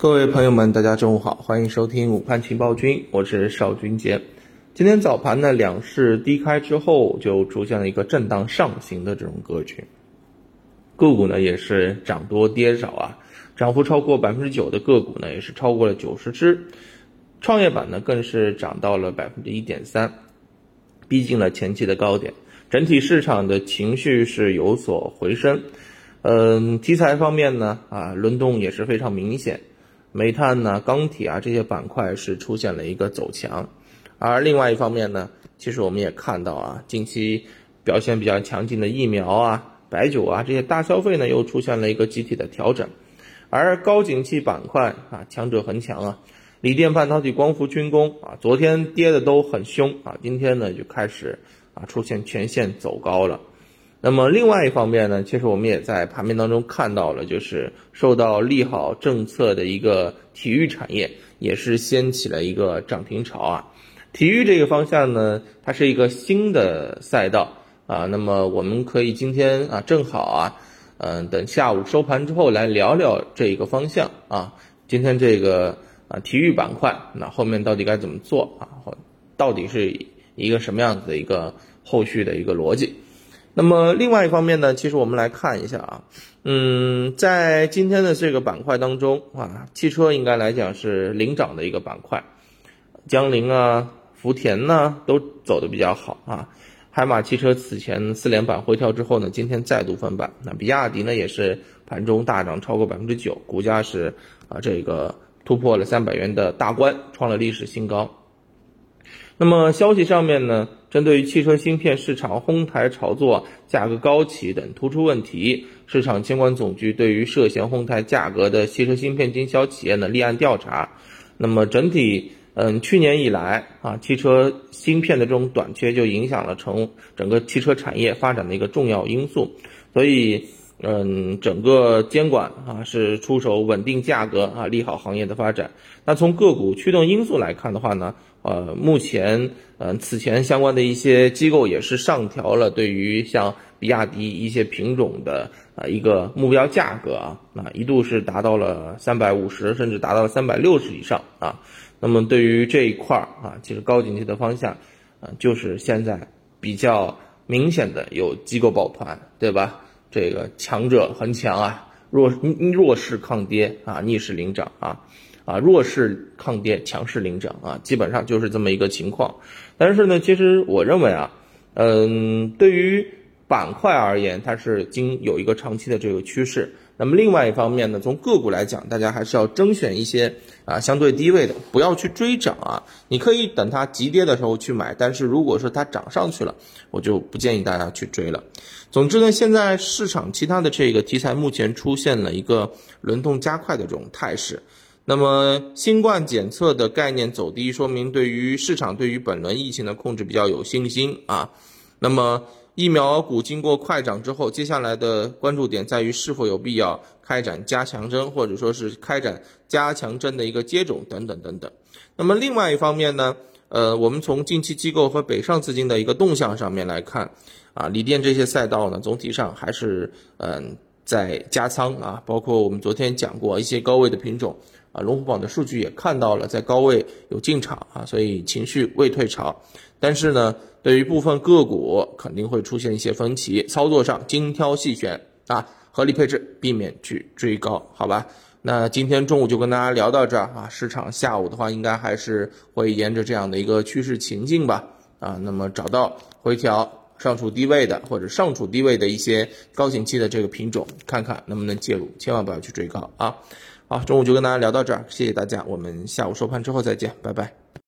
各位朋友们，大家中午好，欢迎收听午盘情报君，我是邵军杰。今天早盘呢，两市低开之后就出现了一个震荡上行的这种格局，个股呢也是涨多跌少啊，涨幅超过百分之九的个股呢也是超过了九十只，创业板呢更是涨到了百分之一点三，逼近了前期的高点，整体市场的情绪是有所回升。嗯，题材方面呢，啊轮动也是非常明显。煤炭呢、钢铁啊这些板块是出现了一个走强，而另外一方面呢，其实我们也看到啊，近期表现比较强劲的疫苗啊、白酒啊这些大消费呢，又出现了一个集体的调整，而高景气板块啊，强者恒强啊，锂电、半导体、光伏、军工啊，昨天跌的都很凶啊，今天呢就开始啊出现全线走高了。那么另外一方面呢，其实我们也在盘面当中看到了，就是受到利好政策的一个体育产业也是掀起了一个涨停潮啊。体育这个方向呢，它是一个新的赛道啊。那么我们可以今天啊，正好啊，嗯，等下午收盘之后来聊聊这个方向啊。今天这个啊体育板块，那后面到底该怎么做啊？或到底是一个什么样子的一个后续的一个逻辑？那么另外一方面呢，其实我们来看一下啊，嗯，在今天的这个板块当中啊，汽车应该来讲是领涨的一个板块，江铃啊、福田呢都走的比较好啊。海马汽车此前四连板回调之后呢，今天再度翻板。那比亚迪呢也是盘中大涨超过百分之九，股价是啊这个突破了三百元的大关，创了历史新高。那么消息上面呢，针对于汽车芯片市场哄抬炒作、价格高企等突出问题，市场监管总局对于涉嫌哄抬价格的汽车芯片经销企业呢立案调查。那么整体，嗯，去年以来啊，汽车芯片的这种短缺就影响了成整个汽车产业发展的一个重要因素。所以，嗯，整个监管啊是出手稳定价格啊，利好行业的发展。那从个股驱动因素来看的话呢？呃，目前，嗯，此前相关的一些机构也是上调了对于像比亚迪一些品种的啊一个目标价格啊，那一度是达到了三百五十，甚至达到了三百六十以上啊。那么对于这一块儿啊，其实高景气的方向，啊，就是现在比较明显的有机构抱团，对吧？这个强者恒强啊，弱弱势抗跌啊，逆势领涨啊。啊，弱势抗跌，强势领涨啊，基本上就是这么一个情况。但是呢，其实我认为啊，嗯，对于板块而言，它是经有一个长期的这个趋势。那么另外一方面呢，从个股来讲，大家还是要甄选一些啊相对低位的，不要去追涨啊。你可以等它急跌的时候去买，但是如果说它涨上去了，我就不建议大家去追了。总之呢，现在市场其他的这个题材目前出现了一个轮动加快的这种态势。那么新冠检测的概念走低，说明对于市场对于本轮疫情的控制比较有信心啊。那么疫苗股经过快涨之后，接下来的关注点在于是否有必要开展加强针，或者说是开展加强针的一个接种等等等等。那么另外一方面呢，呃，我们从近期机构和北上资金的一个动向上面来看，啊，锂电这些赛道呢，总体上还是嗯在加仓啊，包括我们昨天讲过一些高位的品种。啊，龙虎榜的数据也看到了，在高位有进场啊，所以情绪未退潮。但是呢，对于部分个股肯定会出现一些分歧，操作上精挑细选啊，合理配置，避免去追高，好吧？那今天中午就跟大家聊到这儿啊，市场下午的话应该还是会沿着这样的一个趋势情境吧啊，那么找到回调上处低位的或者上处低位的一些高景气的这个品种，看看能不能介入，千万不要去追高啊。好，中午就跟大家聊到这儿，谢谢大家，我们下午收盘之后再见，拜拜。